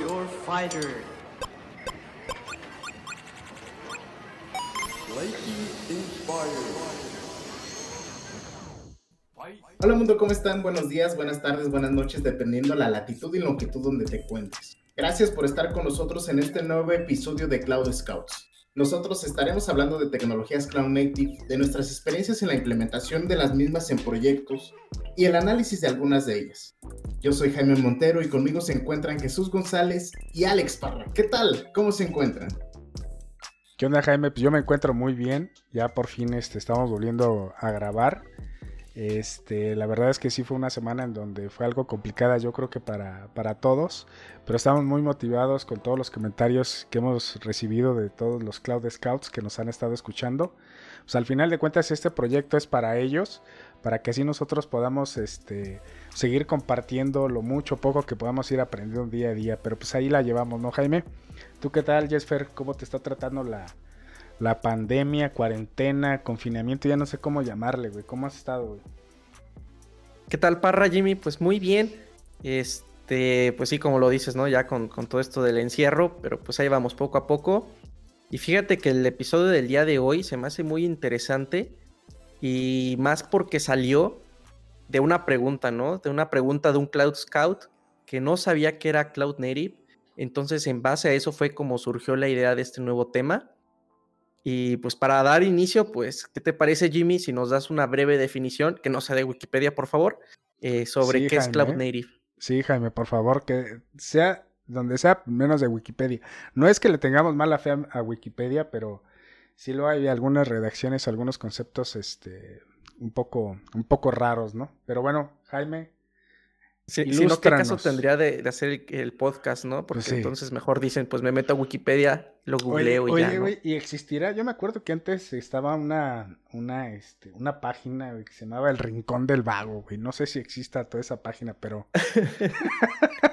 your fighter. Hola mundo, ¿cómo están? Buenos días, buenas tardes, buenas noches, dependiendo la latitud y longitud donde te encuentres. Gracias por estar con nosotros en este nuevo episodio de Cloud Scouts. Nosotros estaremos hablando de tecnologías Cloud Native, de nuestras experiencias en la implementación de las mismas en proyectos y el análisis de algunas de ellas. Yo soy Jaime Montero y conmigo se encuentran Jesús González y Alex Parra. ¿Qué tal? ¿Cómo se encuentran? ¿Qué onda Jaime? Pues yo me encuentro muy bien. Ya por fin este, estamos volviendo a grabar. Este, la verdad es que sí fue una semana en donde fue algo complicada, yo creo que para, para todos, pero estamos muy motivados con todos los comentarios que hemos recibido de todos los Cloud Scouts que nos han estado escuchando. Pues al final de cuentas este proyecto es para ellos, para que así nosotros podamos este, seguir compartiendo lo mucho poco que podamos ir aprendiendo día a día, pero pues ahí la llevamos, ¿no Jaime? ¿Tú qué tal, Jesper? ¿Cómo te está tratando la, la pandemia, cuarentena, confinamiento, ya no sé cómo llamarle, güey. ¿Cómo has estado, güey? ¿Qué tal, Parra, Jimmy? Pues muy bien. Este, pues sí, como lo dices, ¿no? Ya con, todo esto del encierro, pero pues ahí vamos poco a poco. Y fíjate que el episodio del día de hoy se me hace muy interesante y más porque salió de una pregunta, ¿no? De una pregunta de un Cloud Scout que no sabía que era Cloud Native. Entonces, en base a eso fue como surgió la idea de este nuevo tema. Y pues para dar inicio, pues, ¿qué te parece, Jimmy, si nos das una breve definición, que no sea de Wikipedia, por favor, eh, sobre qué es Cloud Native? Sí, Jaime, por favor, que sea donde sea, menos de Wikipedia. No es que le tengamos mala fe a, Wikipedia, pero sí lo hay algunas redacciones, algunos conceptos, este, un poco, un poco raros, ¿no? Pero bueno, Jaime, Sí, si no, ¿qué caso tendría de, hacer el, podcast, no? Porque pues entonces mejor dicen, pues me meto a Wikipedia, lo googleo y ya. Oye, güey, y existirá, yo me acuerdo que antes estaba una, una, este, una página que se llamaba El Rincón del Vago, güey. No sé si exista toda esa página, pero.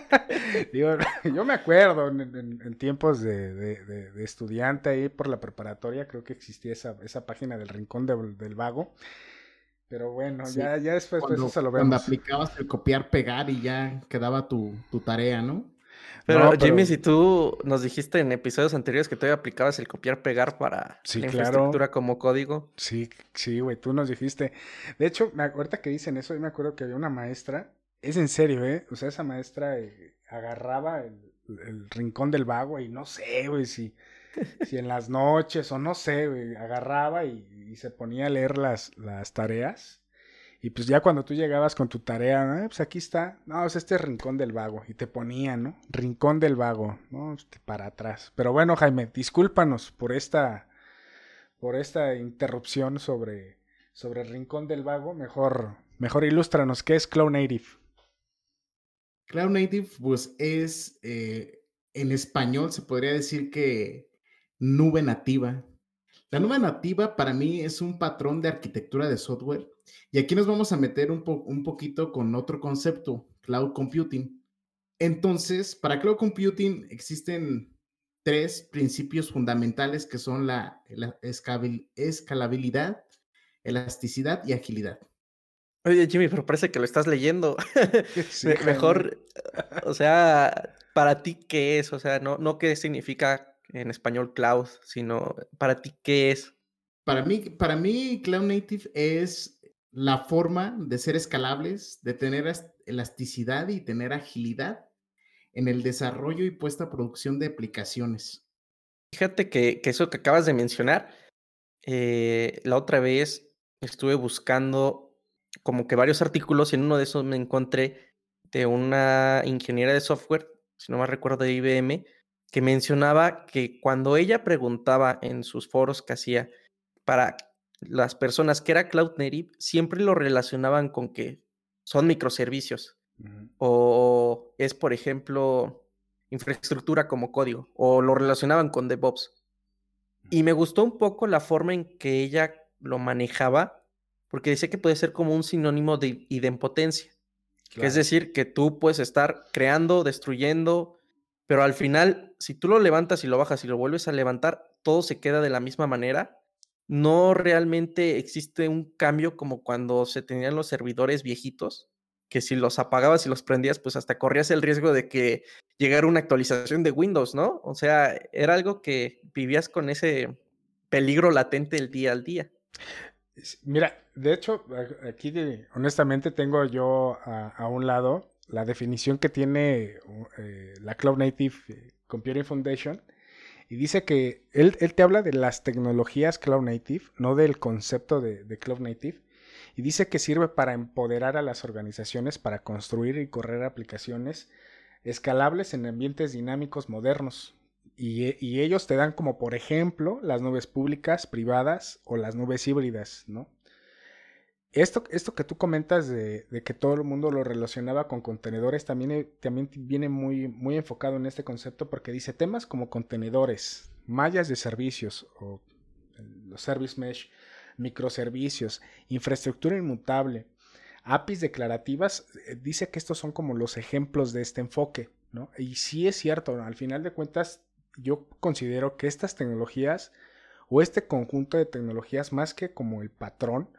Digo, yo me acuerdo en, tiempos de, de, estudiante ahí por la preparatoria, creo que existía esa, esa página del Rincón del Vago. Pero bueno, ya, ya después cuando, eso lo vemos. Cuando aplicabas el copiar, pegar y ya quedaba tu, tu tarea, ¿no? Pero, Jimmy, si tú nos dijiste en episodios anteriores que todavía aplicabas el copiar, pegar para la infraestructura como código. Sí, sí, güey, tú nos dijiste. De hecho, me ahorita que dicen eso, yo me acuerdo que había una maestra, es en serio, ¿eh? O sea, esa maestra eh, agarraba el, el, rincón del vago y no sé, güey, si si en las noches o no sé, agarraba y, se ponía a leer las, las tareas. Y pues ya cuando tú llegabas con tu tarea, pues aquí está, no, es este rincón del vago. Y te ponía, ¿no? Rincón del vago, ¿no? Este, para atrás. Pero bueno, Jaime, discúlpanos por esta, por esta interrupción sobre, sobre el rincón del vago. Mejor, mejor ilústranos, ¿qué es Cloud Native? Cloud Native, pues es, eh, en español se podría decir que nube nativa. La nube nativa para mí es un patrón de arquitectura de software y aquí nos vamos a meter un, un poquito con otro concepto, cloud computing. Entonces, para cloud computing existen tres principios fundamentales que son la, escalabilidad, elasticidad y agilidad. Oye, Jimmy, pero parece que lo estás leyendo. Mejor, o sea, para ti, ¿qué es? O sea, no, no qué significa en español cloud, sino para ti, ¿qué es? Para mí, para mí, Cloud Native es la forma de ser escalables, de tener elasticidad y tener agilidad en el desarrollo y puesta a producción de aplicaciones. Fíjate que, eso que acabas de mencionar, eh, la otra vez estuve buscando como que varios artículos y en uno de esos me encontré de una ingeniera de software, si no me recuerdo de IBM, que mencionaba que cuando ella preguntaba en sus foros que hacía para las personas que era Cloud Native, siempre lo relacionaban con que son microservicios o es, por ejemplo, infraestructura como código o lo relacionaban con DevOps. Y me gustó un poco la forma en que ella lo manejaba, porque decía que puede ser como un sinónimo de idempotencia. Es decir, que tú puedes estar creando, destruyendo, pero al final, si tú lo levantas y lo bajas y lo vuelves a levantar, todo se queda de la misma manera. No realmente existe un cambio como cuando se tenían los servidores viejitos, que si los apagabas y los prendías, pues hasta corrías el riesgo de que llegara una actualización de Windows, ¿no? O sea, era algo que vivías con ese peligro latente el día al día. Mira, de hecho, aquí honestamente tengo yo a, un lado la definición que tiene eh, la Cloud Native eh, Computing Foundation y dice que él, te habla de las tecnologías Cloud Native, no del concepto de, de Cloud Native, y dice que sirve para empoderar a las organizaciones para construir y correr aplicaciones escalables en ambientes dinámicos modernos. Y, ellos te dan como por ejemplo las nubes públicas, privadas o las nubes híbridas, ¿no? Esto, esto que tú comentas de, que todo el mundo lo relacionaba con contenedores también, eh, también viene muy, muy enfocado en este concepto porque dice temas como contenedores, mallas de servicios o los service mesh, microservicios, infraestructura inmutable, APIs declarativas, eh, dice que estos son como los ejemplos de este enfoque, ¿no? Y sí es cierto, al final de cuentas, yo considero que estas tecnologías o este conjunto de tecnologías, más que como el patrón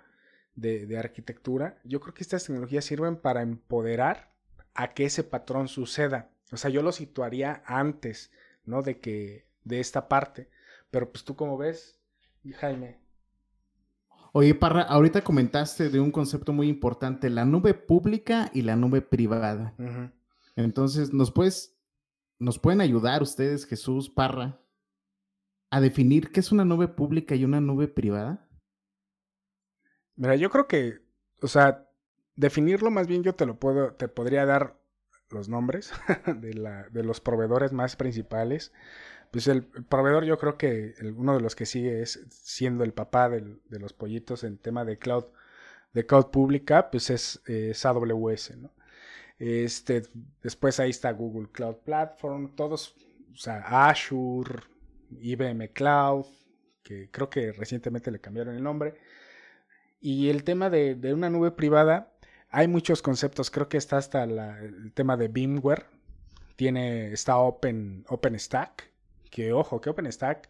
de, arquitectura, yo creo que estas tecnologías sirven para empoderar a que ese patrón suceda. O sea, yo lo situaría antes, ¿no? De que, de esta parte. Pero pues tú como ves, Jaime, Oye, Parra, ahorita comentaste de un concepto muy importante, la nube pública y la nube privada. Entonces, ¿nos puedes, nos pueden ayudar ustedes, Jesús, Parra, a definir qué es una nube pública y una nube privada? Mira, yo creo que, o sea, definirlo más bien yo te lo puedo, te podría dar los nombres de, la, de los proveedores más principales pues el, proveedor yo creo que uno de los que sigue es siendo el papá de los pollitos en tema de cloud, de cloud pública, pues es, AWS, ¿no? Este, después ahí está Google Cloud Platform, todos, o sea, Azure, IBM Cloud, que creo que recientemente le cambiaron el nombre. Y el tema de, de una nube privada, hay muchos conceptos, creo que está hasta el tema de VMware, tiene, está Open, OpenStack, que ojo, que OpenStack,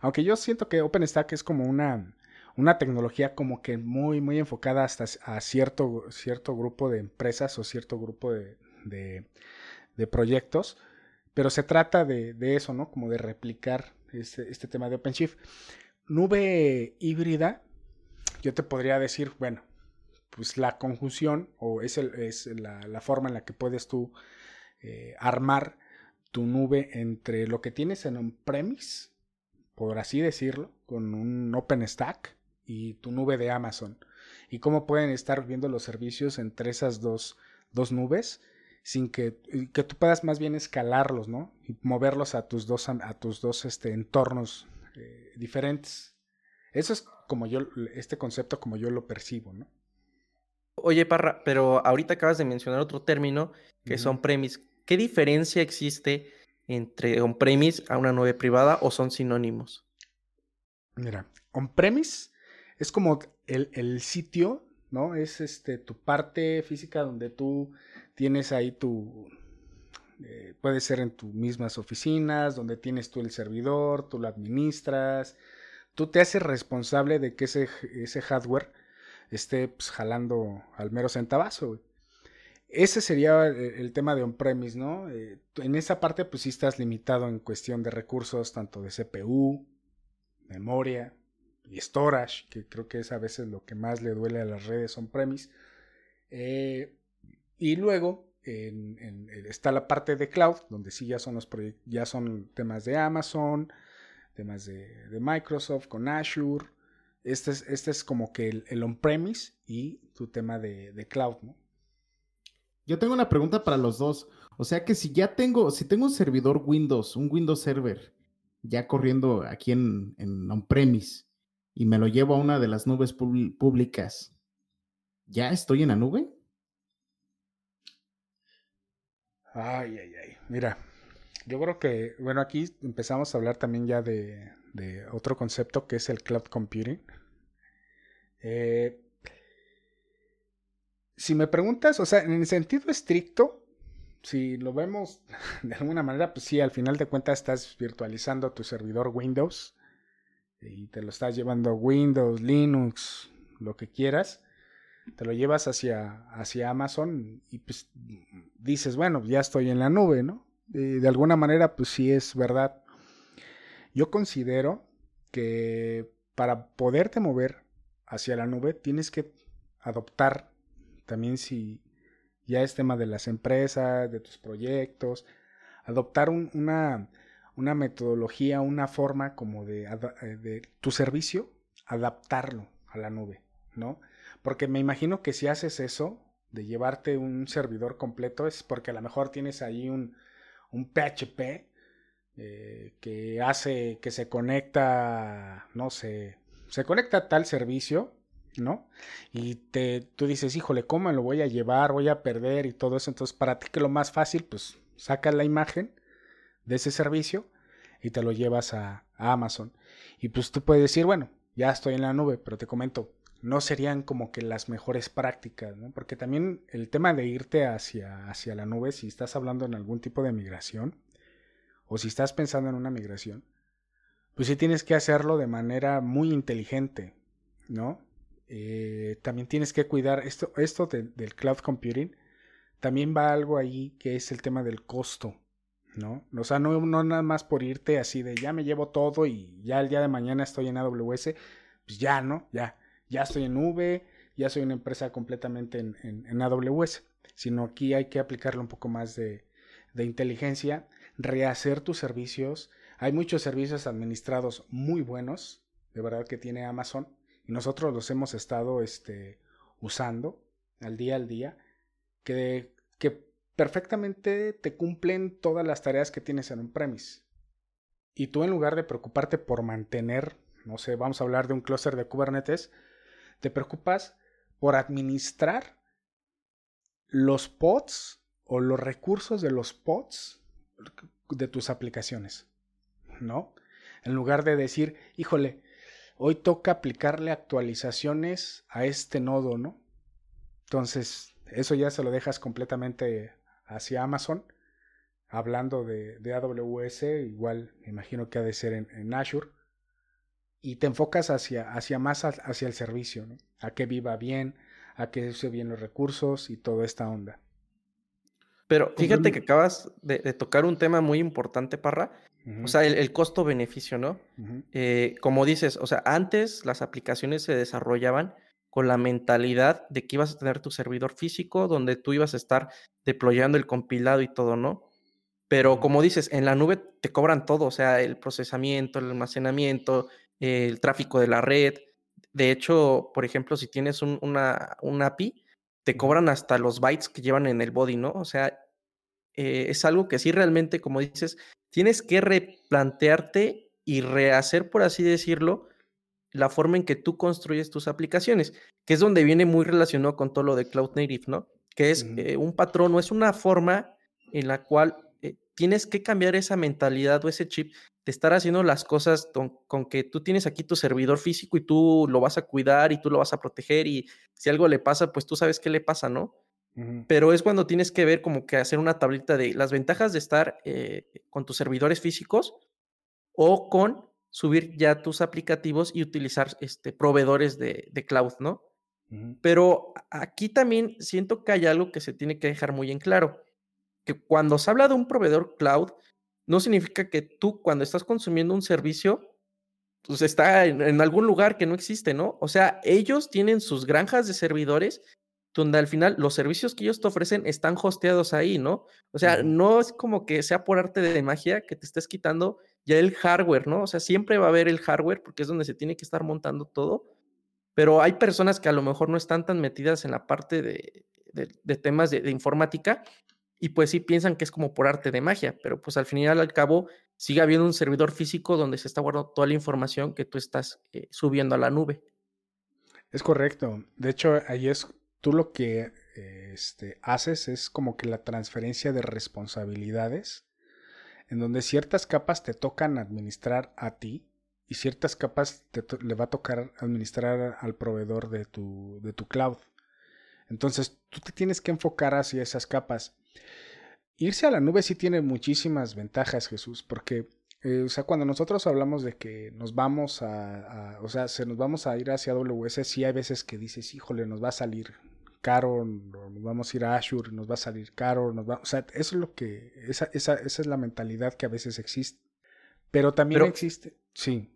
aunque yo siento que OpenStack es como una, una tecnología como que muy, muy enfocada hasta a cierto, cierto grupo de empresas o cierto grupo de, de, proyectos, pero se trata de, de, eso, ¿no? Como de replicar este, este tema de OpenShift. Nube híbrida, yo te podría decir, bueno, pues la conjunción o es, la, forma en la que puedes tú eh, armar tu nube entre lo que tienes en on-premise, por así decirlo, con un OpenStack y tu nube de Amazon. Y cómo pueden estar viendo los servicios entre esas dos, dos nubes sin que, que, tú puedas más bien escalarlos, ¿no? Y moverlos a tus dos, a tus dos este, entornos eh, diferentes. Eso es como yo, este concepto como yo lo percibo, ¿no? Oye, Parra, pero ahorita acabas de mencionar otro término que son premise. ¿Qué diferencia existe entre on-premise a una nube privada o son sinónimos? Mira, on-premise es como el, sitio, ¿no? Es este tu parte física donde tú tienes ahí tu. Eh, puede ser en tus mismas oficinas, donde tienes tú el servidor, tú lo administras, tú te haces responsable de que ese, ese hardware esté pues, jalando al mero centavazo. Ese sería eh, el tema de on-premise, ¿no? Eh, en esa parte, pues sí estás limitado en cuestión de recursos, tanto de CPU, memoria y storage, que creo que es a veces lo que más le duele a las redes on-premise. Eh, y luego está la parte de cloud, donde sí ya son los ya son temas de Amazon, temas de, Microsoft con Azure. Este es, este es como que el, on-premise y tu tema de, de cloud, ¿no? Yo tengo una pregunta para los dos. O sea que si ya tengo, si tengo un servidor Windows, un Windows Server, ya corriendo aquí en, en on-premise, y me lo llevo a una de las nubes públicas, ¿ya estoy en la nube? Ay, ay, ay. Mira, yo creo que, bueno, aquí empezamos a hablar también ya de, otro concepto que es el cloud computing. Eh, si me preguntas, o sea, en el sentido estricto, si lo vemos de alguna manera, pues sí, al final de cuentas estás virtualizando tu servidor Windows y te lo estás llevando Windows, Linux, lo que quieras. te lo llevas hacia, hacia Amazon y pues dices, bueno, ya estoy en la nube, ¿no? De alguna manera, pues sí es verdad. Yo considero que para poderte mover hacia la nube tienes que adoptar también si ya es tema de las empresas, de tus proyectos, adoptar una, una, metodología, una forma como de, eh, de, tu servicio, adaptarlo a la nube, ¿no? Porque me imagino que si haces eso, de llevarte un servidor completo, es porque a lo mejor tienes ahí un, un PHP eh, que hace que se conecta, no sé, se conecta a tal servicio ¿no? Y te, tú dices, híjole, ¿cómo lo voy a llevar? Voy a perder y todo eso. Entonces, para ti que lo más fácil, pues sacas la imagen de ese servicio y te lo llevas a, Amazon. Y pues tú puedes decir, bueno, ya estoy en la nube, pero te comento, no serían como que las mejores prácticas, ¿no? Porque también el tema de irte hacia, hacia la nube, si estás hablando en algún tipo de migración, o si estás pensando en una migración, pues sí tienes que hacerlo de manera muy inteligente, ¿no? Eh, también tienes que cuidar esto, esto del cloud computing. También va algo ahí que es el tema del costo, ¿no? O sea, no, no nada más por irte así de ya me llevo todo y ya el día de mañana estoy en AWS, pues ya, ¿no? Ya, ya estoy en nube, ya soy una empresa completamente en, en, AWS, sino aquí hay que aplicarle un poco más de, de inteligencia, rehacer tus servicios. Hay muchos servicios administrados muy buenos, de verdad que tiene Amazon, y nosotros los hemos estado este, usando al día al día, que, que perfectamente te cumplen todas las tareas que tienes en un premise. Y tú en lugar de preocuparte por mantener, no sé, vamos a hablar de un clúster de Kubernetes, te preocupas por administrar los pods o los recursos de los pods de tus aplicaciones, ¿no? En lugar de decir, híjole, hoy toca aplicarle actualizaciones a este nodo, ¿no? Entonces, eso ya se lo dejas completamente hacia Amazon. Hablando de, AWS, igual me imagino que ha de ser en, Azure. Y te enfocas hacia, hacia más hacia el servicio, ¿no? A que viva bien, a que use bien los recursos y toda esta onda. Pero fíjate que acabas de, tocar un tema muy importante, Parra, o sea, el, costo-beneficio, ¿no? Eh, como dices, o sea, antes las aplicaciones se desarrollaban con la mentalidad de que ibas a tener tu servidor físico donde tú ibas a estar deployando el compilado y todo, ¿no? Pero como dices, en la nube te cobran todo, o sea, el procesamiento, el almacenamiento, el tráfico de la red. De hecho, por ejemplo, si tienes un, una, un API, te cobran hasta los bytes que llevan en el body, ¿no? O sea, eh, es algo que sí realmente, como dices, tienes que replantearte y rehacer, por así decirlo, la forma en que tú construyes tus aplicaciones, que es donde viene muy relacionado con todo lo de Cloud Native, ¿no? Que es eh, un patrón o es una forma en la cual tienes que cambiar esa mentalidad o ese chip de estar haciendo las cosas con, que tú tienes aquí tu servidor físico y tú lo vas a cuidar y tú lo vas a proteger y si algo le pasa, pues tú sabes qué le pasa, ¿no? Pero es cuando tienes que ver como que hacer una tablita de las ventajas de estar eh, con tus servidores físicos o con subir ya tus aplicativos y utilizar este, proveedores de, cloud, ¿no? Pero aquí también siento que hay algo que se tiene que dejar muy en claro, que cuando se habla de un proveedor cloud, no significa que tú cuando estás consumiendo un servicio, pues está en, en algún lugar que no existe, ¿no? O sea, ellos tienen sus granjas de servidores donde al final los servicios que ellos te ofrecen están hosteados ahí, ¿no? O sea, no es como que sea por arte de magia que te estés quitando ya el hardware, ¿no? O sea, siempre va a haber el hardware porque es donde se tiene que estar montando todo, pero hay personas que a lo mejor no están tan metidas en la parte de, temas de, informática y pues sí piensan que es como por arte de magia, pero pues al final al cabo sigue habiendo un servidor físico donde se está guardando toda la información que tú estás eh, subiendo a la nube. Es correcto. De hecho, ahí es tú lo que este, haces es como que la transferencia de responsabilidades, en donde ciertas capas te tocan administrar a ti y ciertas capas te le va a tocar administrar al proveedor de tu, de tu cloud. Entonces tú te tienes que enfocar hacia esas capas. Irse a la nube sí tiene muchísimas ventajas, Jesús, porque eh, o sea, cuando nosotros hablamos de que nos vamos a, o sea, se nos vamos a ir hacia AWS, sí hay veces que dices, híjole, nos va a salir caro, nos vamos a ir a Azure, nos va a salir caro, nos va, o sea, eso es lo que, esa, esa, esa es la mentalidad que a veces existe. Pero también existe, sí.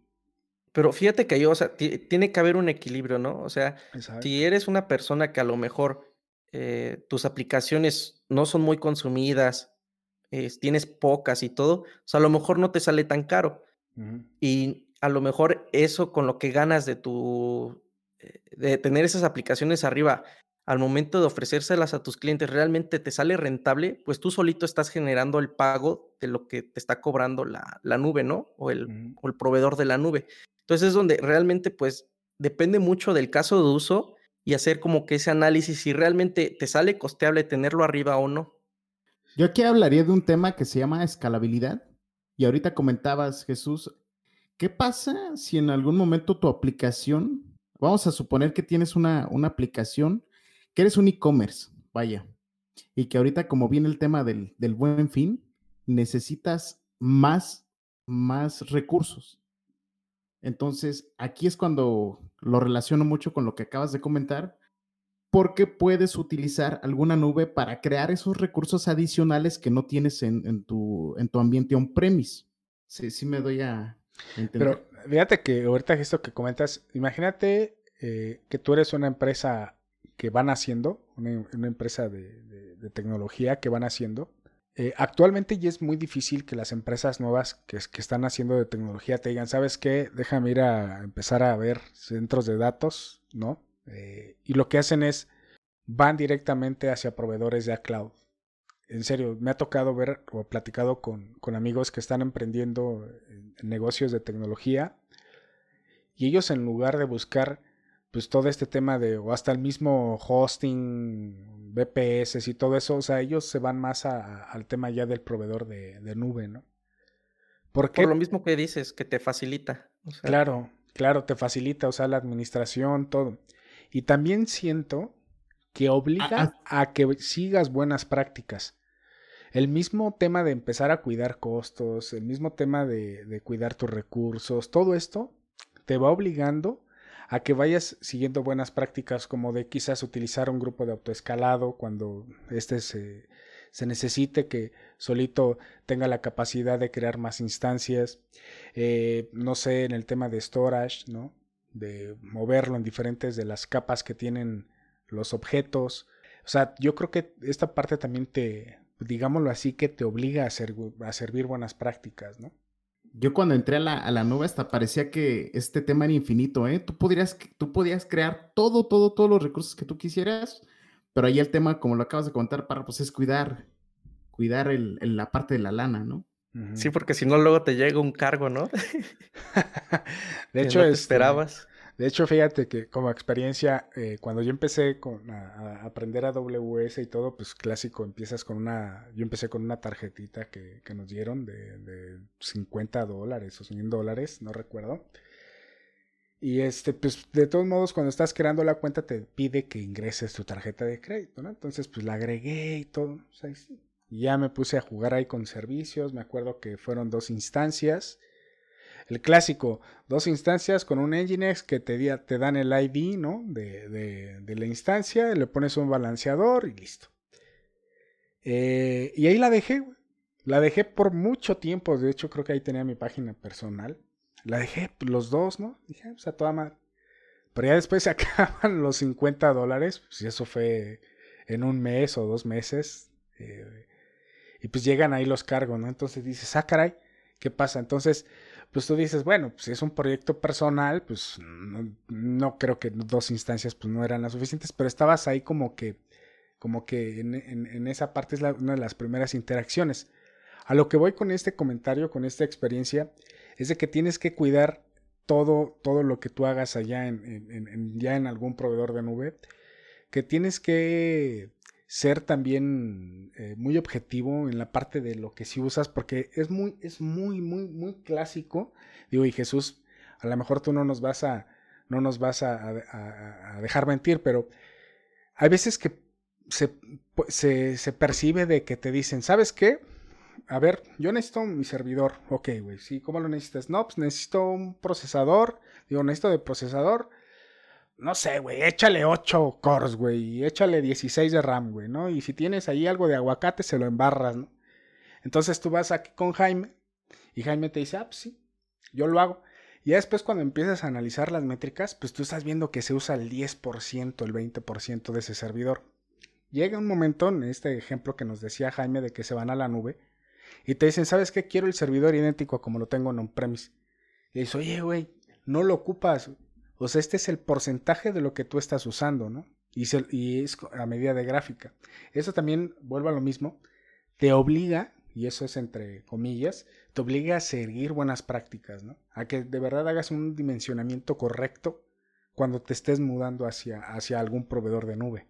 Pero fíjate que yo, o sea, tiene que haber un equilibrio, ¿no? O sea, si eres una persona que a lo mejor eh, tus aplicaciones no son muy consumidas, tienes pocas y todo, o sea, a lo mejor no te sale tan caro. Y a lo mejor eso con lo que ganas de tu, eh, de tener esas aplicaciones arriba, al momento de ofrecérselas a tus clientes realmente te sale rentable, pues tú solito estás generando el pago de lo que te está cobrando la, la nube, ¿no? O el, o el proveedor de la nube. Entonces es donde realmente pues depende mucho del caso de uso y hacer como que ese análisis si realmente te sale costeable tenerlo arriba o no. Yo aquí hablaría de un tema que se llama escalabilidad. Y ahorita comentabas, Jesús, ¿qué pasa si en algún momento tu aplicación, vamos a suponer que tienes una, una aplicación, eres un e-commerce, vaya, y que ahorita como viene el tema del, del buen fin, necesitas más, más recursos. Entonces, aquí es cuando lo relaciono mucho con lo que acabas de comentar, porque puedes utilizar alguna nube para crear esos recursos adicionales que no tienes en, tu, en tu ambiente on-premise. Sí, sí me doy a entender. Pero fíjate que ahorita esto que comentas, imagínate eh, que tú eres una empresa que van haciendo, una, empresa de, tecnología que van haciendo, eh, actualmente ya es muy difícil que las empresas nuevas que, están haciendo de tecnología te digan, ¿sabes qué? Déjame ir a empezar a ver centros de datos, ¿no? Eh, y lo que hacen es, van directamente hacia proveedores de cloud. En serio, me ha tocado ver o platicado con, amigos que están emprendiendo en negocios de tecnología y ellos en lugar de buscar pues todo este tema de, o hasta el mismo hosting, BPS y todo eso, o sea, ellos se van más al tema ya del proveedor de, nube, ¿no? Por lo mismo que dices, que te facilita. Claro, claro, te facilita, o sea, la administración, todo. Y también siento que obliga a que sigas buenas prácticas. El mismo tema de empezar a cuidar costos, el mismo tema de, de cuidar tus recursos, todo esto te va obligando a que vayas siguiendo buenas prácticas como de quizás utilizar un grupo de autoescalado cuando este se, se necesite que solito tenga la capacidad de crear más instancias, eh, no sé, en el tema de storage, ¿no? De moverlo en diferentes de las capas que tienen los objetos. O sea, yo creo que esta parte también te, digámoslo así, que te obliga a, a servir buenas prácticas, ¿no? Yo cuando entré a la, a la nube hasta parecía que este tema era infinito, ¿eh? Tú podrías, tú podías crear todo, todo, todos los recursos que tú quisieras, pero ahí el tema, como lo acabas de contar, para, pues es cuidar, cuidar el, la parte de la lana, ¿no? Sí, porque si no, luego te llega un cargo, ¿no? de hecho, este, esperabas. De hecho, fíjate que como experiencia, eh, cuando yo empecé a, aprender a AWS y todo, pues clásico, empiezas con una, yo empecé con una tarjetita que, nos dieron de, de, 50 dólares o 100 dólares, no recuerdo. Y este, pues de todos modos, cuando estás creando la cuenta, te pide que ingreses tu tarjeta de crédito, ¿no? Entonces, pues la agregué y todo. y ya me puse a jugar ahí con servicios. Me acuerdo que fueron dos instancias el clásico, dos instancias con un Nginx que te, te dan el ID ¿no? de, la instancia, le pones un balanceador y listo. Eh, y ahí la dejé, La dejé por mucho tiempo, de hecho creo que ahí tenía mi página personal. La dejé los dos, ¿no? Dije, ah, o sea, toda mal. Pero ya después se acaban los 50 dólares, pues eso fue en un mes o dos meses. Eh, y pues llegan ahí los cargos, ¿no? Entonces dices, ah, caray, ¿qué pasa? Entonces pues tú dices, bueno, pues si es un proyecto personal, pues no, creo que dos instancias pues no eran las suficientes, pero estabas ahí como que, como que en, esa parte es una de las primeras interacciones. A lo que voy con este comentario, con esta experiencia, es de que tienes que cuidar todo, todo lo que tú hagas allá en, ya en algún proveedor de nube, que tienes que ser también eh, muy objetivo en la parte de lo que sí usas, porque es muy, es muy, muy, muy clásico. Digo, y Jesús, a lo mejor tú no nos vas a, no nos vas a, dejar mentir, pero hay veces que se, se, se, percibe de que te dicen, ¿sabes qué? a ver, yo necesito mi servidor. Ok, güey, sí, ¿cómo lo necesitas? No, pues necesito un procesador. Digo, necesito de procesador. No sé, güey, échale 8 cores, güey, y échale 16 de RAM, güey, ¿no? Y si tienes ahí algo de aguacate, se lo embarras, ¿no? Entonces tú vas aquí con Jaime y Jaime te dice, ah, pues sí, yo lo hago. Y después cuando empiezas a analizar las métricas, pues tú estás viendo que se usa el 10%, el 20% de ese servidor. Llega un momento, en este ejemplo que nos decía Jaime, de que se van a la nube y te dicen, ¿sabes qué? Quiero el servidor idéntico como lo tengo en on-premise. Y dices, oye, güey, no lo ocupas. O sea, este es el porcentaje de lo que tú estás usando, ¿no? Y, y es a medida de gráfica. Eso también, vuelvo a lo mismo, te obliga, y eso es entre comillas, te obliga a seguir buenas prácticas, ¿no? A que de verdad hagas un dimensionamiento correcto cuando te estés mudando hacia, hacia algún proveedor de nube.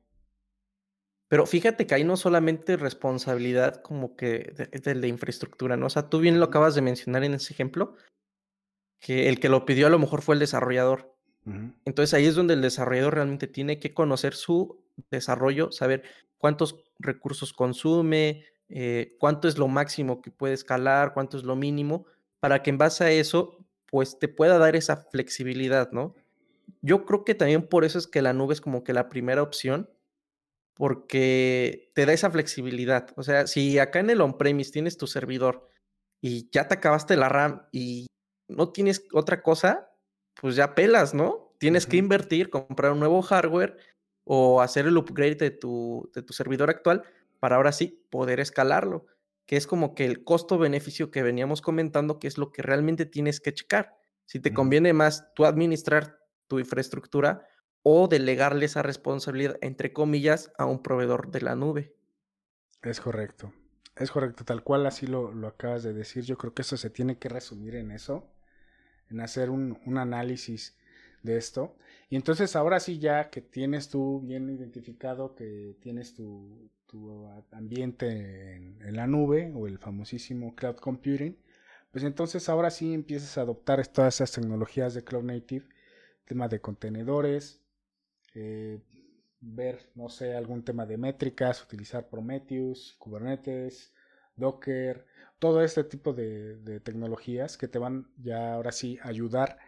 Pero fíjate que hay no solamente responsabilidad como que de, de, infraestructura, ¿no? O sea, tú bien lo acabas de mencionar en ese ejemplo, que el que lo pidió a lo mejor fue el desarrollador. Entonces ahí es donde el desarrollador realmente tiene que conocer su desarrollo, saber cuántos recursos consume, eh, cuánto es lo máximo que puede escalar, cuánto es lo mínimo, para que en base a eso, pues te pueda dar esa flexibilidad, ¿no? Yo creo que también por eso es que la nube es como que la primera opción, porque te da esa flexibilidad. O sea, si acá en el on-premise tienes tu servidor y ya te acabaste la RAM y no tienes otra cosa, pues ya pelas, ¿no? Tienes que invertir, comprar un nuevo hardware o hacer el upgrade de tu, de tu servidor actual para ahora sí poder escalarlo, que es como que el costo-beneficio que veníamos comentando, que es lo que realmente tienes que checar. Si te conviene más tú administrar tu infraestructura o delegarle esa responsabilidad, entre comillas, a un proveedor de la nube. Es correcto, es correcto, tal cual así lo, lo acabas de decir. Yo creo que eso se tiene que resumir en eso, en hacer un, un análisis de esto. Y entonces ahora sí ya que tienes tú bien identificado que tienes tu, tu ambiente en, la nube o el famosísimo cloud computing, pues entonces ahora sí empiezas a adoptar todas esas tecnologías de cloud native, tema de contenedores, eh, ver, no sé, algún tema de métricas, utilizar Prometheus, Kubernetes, Docker, todo este tipo de, tecnologías que te van ya ahora sí a ayudar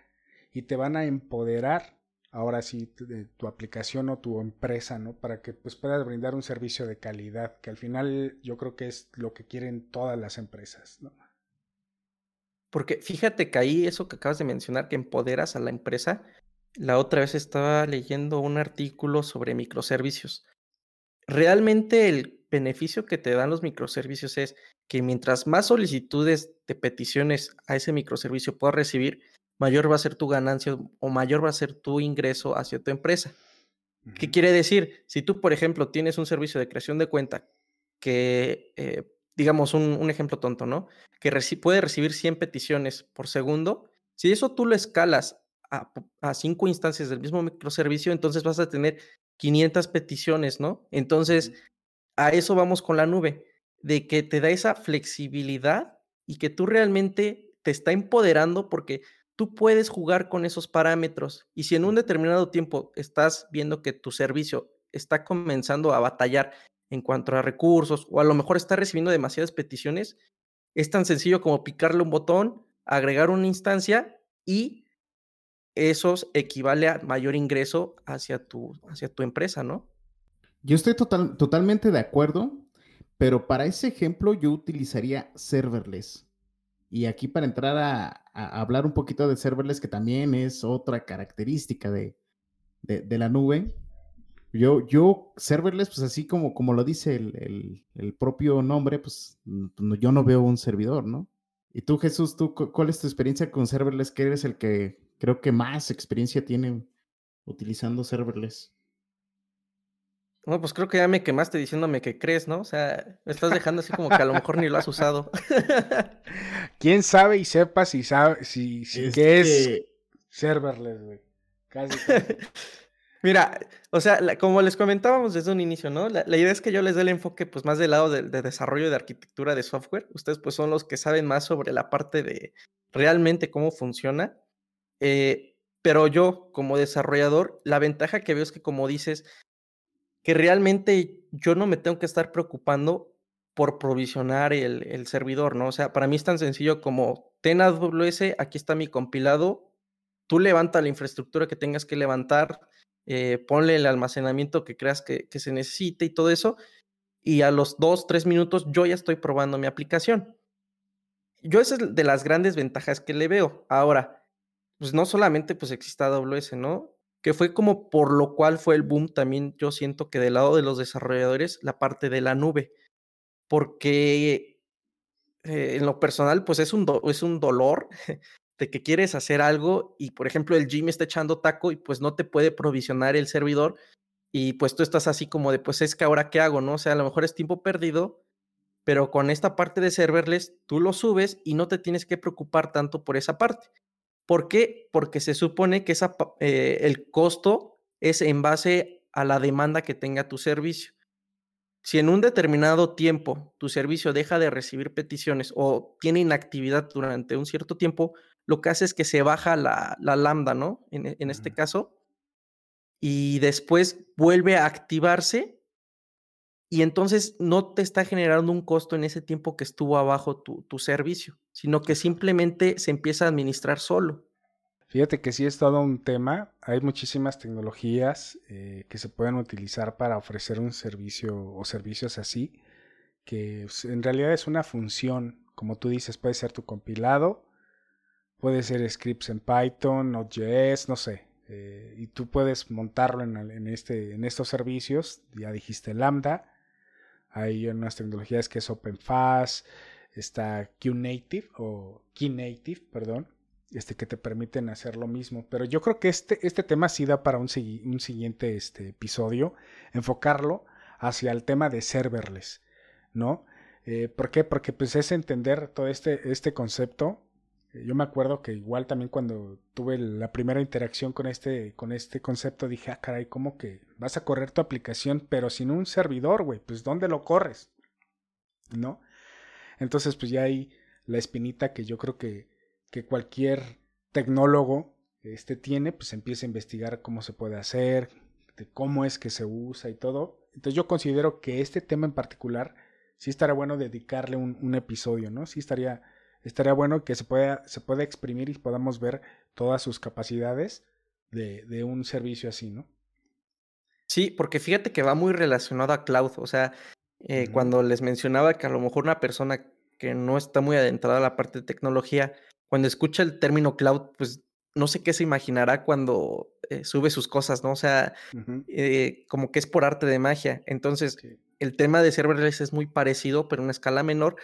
y te van a empoderar ahora sí tu aplicación o tu empresa, ¿no? Para que pues puedas brindar un servicio de calidad, que al final yo creo que es lo que quieren todas las empresas, ¿no? Porque fíjate que ahí eso que acabas de mencionar, que empoderas a la empresa, la otra vez estaba leyendo un artículo sobre microservicios. Realmente el beneficio que te dan los microservicios es que mientras más solicitudes de peticiones a ese microservicio puedas recibir, mayor va a ser tu ganancia o mayor va a ser tu ingreso hacia tu empresa. ¿Qué quiere decir? Si tú, por ejemplo, tienes un servicio de creación de cuenta que, eh, digamos, un, ejemplo tonto, ¿no? Que puede recibir 100 peticiones por segundo, si eso tú lo escalas a, cinco instancias del mismo microservicio, entonces vas a tener 500 peticiones, ¿no? Entonces, a eso vamos con la nube, de que te da esa flexibilidad y que tú realmente te está empoderando porque tú puedes jugar con esos parámetros y si en un determinado tiempo estás viendo que tu servicio está comenzando a batallar en cuanto a recursos o a lo mejor está recibiendo demasiadas peticiones, es tan sencillo como picarle un botón, agregar una instancia y eso equivale a mayor ingreso hacia tu, hacia tu empresa, ¿no? Yo estoy total, totalmente de acuerdo, pero para ese ejemplo yo utilizaría serverless. Y aquí para entrar a, hablar un poquito de serverless, que también es otra característica de, de, la nube. Yo, yo, serverless, pues así como, como lo dice el, el, propio nombre, pues yo no veo un servidor, ¿no? Y tú, Jesús, ¿tú, ¿cuál es tu experiencia con serverless? ¿Qué eres el que creo que más experiencia tienen utilizando serverless. Bueno, pues creo que ya me quemaste diciéndome que crees, ¿no? O sea, me estás dejando así como que a lo mejor ni lo has usado. ¿Quién sabe y sepa si sabe si, si qué es serverless, güey? Casi. Mira, o sea, como les comentábamos desde un inicio, ¿no? La, idea es que yo les dé el enfoque, pues, más del lado de, de, desarrollo de arquitectura de software. Ustedes, pues, son los que saben más sobre la parte de realmente cómo funciona. Eh, pero yo, como desarrollador, la ventaja que veo es que, como dices, que realmente yo no me tengo que estar preocupando por provisionar el, servidor, ¿no? O sea, para mí es tan sencillo como ten AWS, aquí está mi compilado, tú levanta la infraestructura que tengas que levantar, eh, ponle el almacenamiento que creas que, que, se necesite y todo eso, y a los dos, tres minutos yo ya estoy probando mi aplicación. Yo esa es de las grandes ventajas que le veo. Ahora, pues no solamente pues existe AWS, ¿no? Que fue como por lo cual fue el boom también, yo siento que del lado de los desarrolladores, la parte de la nube porque eh, en lo personal, pues es un, es un dolor de que quieres hacer algo y, por ejemplo, el Jimmy está echando taco y pues no te puede provisionar el servidor y pues tú estás así como de, pues es que ahora qué hago, ¿no? O sea, a lo mejor es tiempo perdido, pero con esta parte de serverless tú lo subes y no te tienes que preocupar tanto por esa parte. ¿Por qué? Porque se supone que esa, eh, el costo es en base a la demanda que tenga tu servicio. Si en un determinado tiempo tu servicio deja de recibir peticiones o tiene inactividad durante un cierto tiempo, lo que hace es que se baja la, lambda, ¿no? En, en este caso. Y después vuelve a activarse y entonces no te está generando un costo en ese tiempo que estuvo abajo tu, tu servicio, sino que simplemente se empieza a administrar solo. Fíjate que sí es todo un tema. Hay muchísimas tecnologías eh, que se pueden utilizar para ofrecer un servicio o servicios así, que en realidad es una función, como tú dices, puede ser tu compilado, puede ser scripts en Python, Node.js, no sé, eh, y tú puedes montarlo en, este, en estos servicios. Ya dijiste Lambda, hay unas tecnologías que es OpenFast, está QNative o Keynative, perdón este, que te permiten hacer lo mismo. Pero yo creo que este, este tema sí da para un, un siguiente este, episodio, enfocarlo hacia el tema de serverless, ¿no? Eh, ¿Por qué? Porque pues es entender todo este, este concepto. Yo me acuerdo que igual también cuando tuve la primera interacción con este, con este concepto dije, ah, caray, ¿cómo que vas a correr tu aplicación pero sin un servidor, güey? Pues ¿dónde lo corres? ¿No? Entonces pues ya hay la espinita que yo creo que que cualquier tecnólogo este, tiene, pues empieza a investigar cómo se puede hacer, de cómo es que se usa y todo. Entonces yo considero que este tema en particular sí estaría bueno dedicarle un, episodio, ¿no? Sí estaría, estaría bueno que se pueda, se pueda exprimir y podamos ver todas sus capacidades de, de un servicio así, ¿no? Sí, porque fíjate que va muy relacionado a cloud. O sea, eh, cuando les mencionaba que a lo mejor una persona que no está muy adentrada a la parte de tecnología cuando escucha el término cloud, pues no sé qué se imaginará cuando eh, sube sus cosas, ¿no? O sea, eh, como que es por arte de magia. Entonces, el tema de serverless es muy parecido, pero en una escala menor,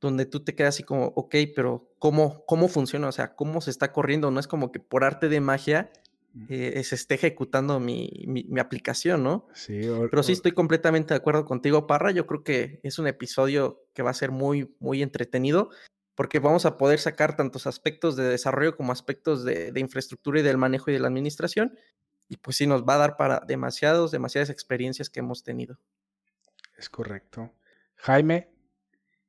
donde tú te quedas así como, ok, pero ¿cómo, cómo funciona? O sea, ¿cómo se está corriendo? No es como que por arte de magia eh, se esté ejecutando mi, mi, aplicación, ¿no? Sí. pero sí estoy completamente de acuerdo contigo, Parra. Yo creo que es un episodio que va a ser muy, muy entretenido porque vamos a poder sacar tantos aspectos de desarrollo como aspectos de, infraestructura y del manejo y de la administración. Y pues sí, nos va a dar para demasiados, demasiadas experiencias que hemos tenido. Es correcto. Jaime,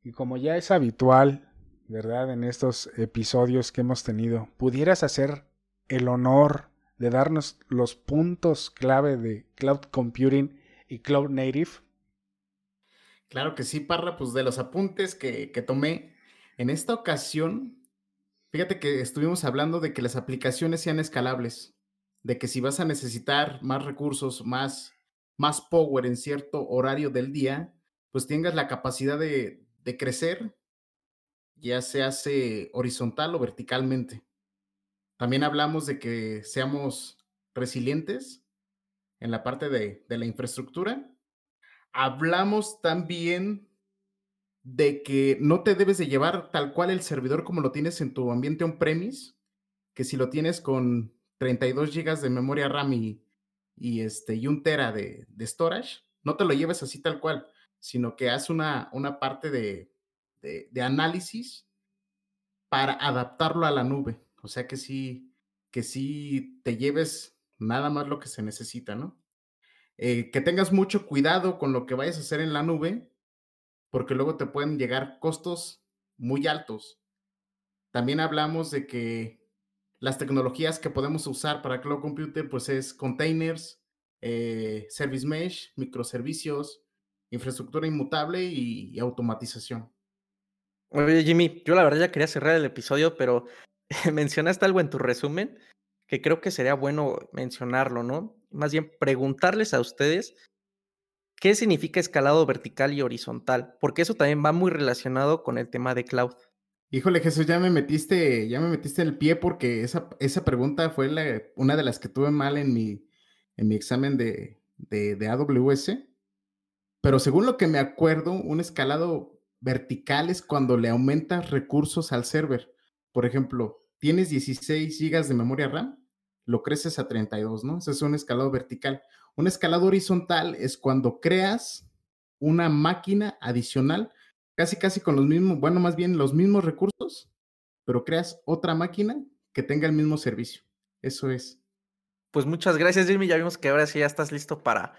y como ya es habitual, ¿verdad? En estos episodios que hemos tenido, ¿pudieras hacer el honor de darnos los puntos clave de cloud computing y cloud native? Claro que sí, Parra, pues de los apuntes que, que tomé, en esta ocasión, fíjate que estuvimos hablando de que las aplicaciones sean escalables, de que si vas a necesitar más recursos, más, más power en cierto horario del día, pues tengas la capacidad de, de crecer, ya se hace horizontal o verticalmente. También hablamos de que seamos resilientes en la parte de, de la infraestructura. Hablamos también de que no te debes de llevar tal cual el servidor como lo tienes en tu ambiente on-premise, que si lo tienes con 32 GB de memoria RAM y, este, y un tera de, storage, no te lo lleves así tal cual, sino que haz una, una parte de, de, análisis para adaptarlo a la nube. O sea que sí, que sí te lleves nada más lo que se necesita, ¿no? Eh, que tengas mucho cuidado con lo que vayas a hacer en la nube, porque luego te pueden llegar costos muy altos. También hablamos de que las tecnologías que podemos usar para Cloud Computing, pues es containers, eh, Service Mesh, microservicios, infraestructura inmutable y, automatización. Oye, Jimmy, yo la verdad ya quería cerrar el episodio, pero mencionaste algo en tu resumen que creo que sería bueno mencionarlo, ¿no? Más bien preguntarles a ustedes qué significa escalado vertical y horizontal, porque eso también va muy relacionado con el tema de cloud. Híjole, Jesús, ya me metiste, ya me metiste el pie porque esa, esa pregunta fue una de las que tuve mal en mi, en mi examen de, de, AWS. Pero según lo que me acuerdo, un escalado vertical es cuando le aumentas recursos al server. Por ejemplo, tienes 16 GB de memoria RAM, lo creces a 32, ¿no? Ese es un escalado vertical. Un escalado horizontal es cuando creas una máquina adicional casi casi con los mismos, bueno, más bien los mismos recursos, pero creas otra máquina que tenga el mismo servicio. Eso es. Pues muchas gracias, Jimmy. Ya vimos que ahora sí ya estás listo para,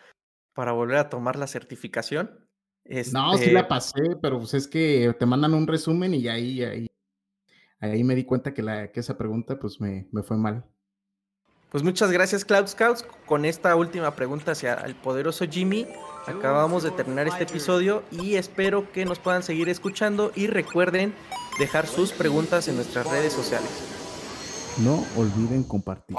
para volver a tomar la certificación. No, sí la este pasé, pero pues es que te mandan un resumen y ahí, ahí, ahí me di cuenta que, la, que esa pregunta pues me, me fue mal. Pues muchas gracias, Cloud Scouts. Con esta última pregunta hacia el poderoso Jimmy, acabamos de terminar este episodio y espero que nos puedan seguir escuchando y recuerden dejar sus preguntas en nuestras redes sociales. No olviden compartir.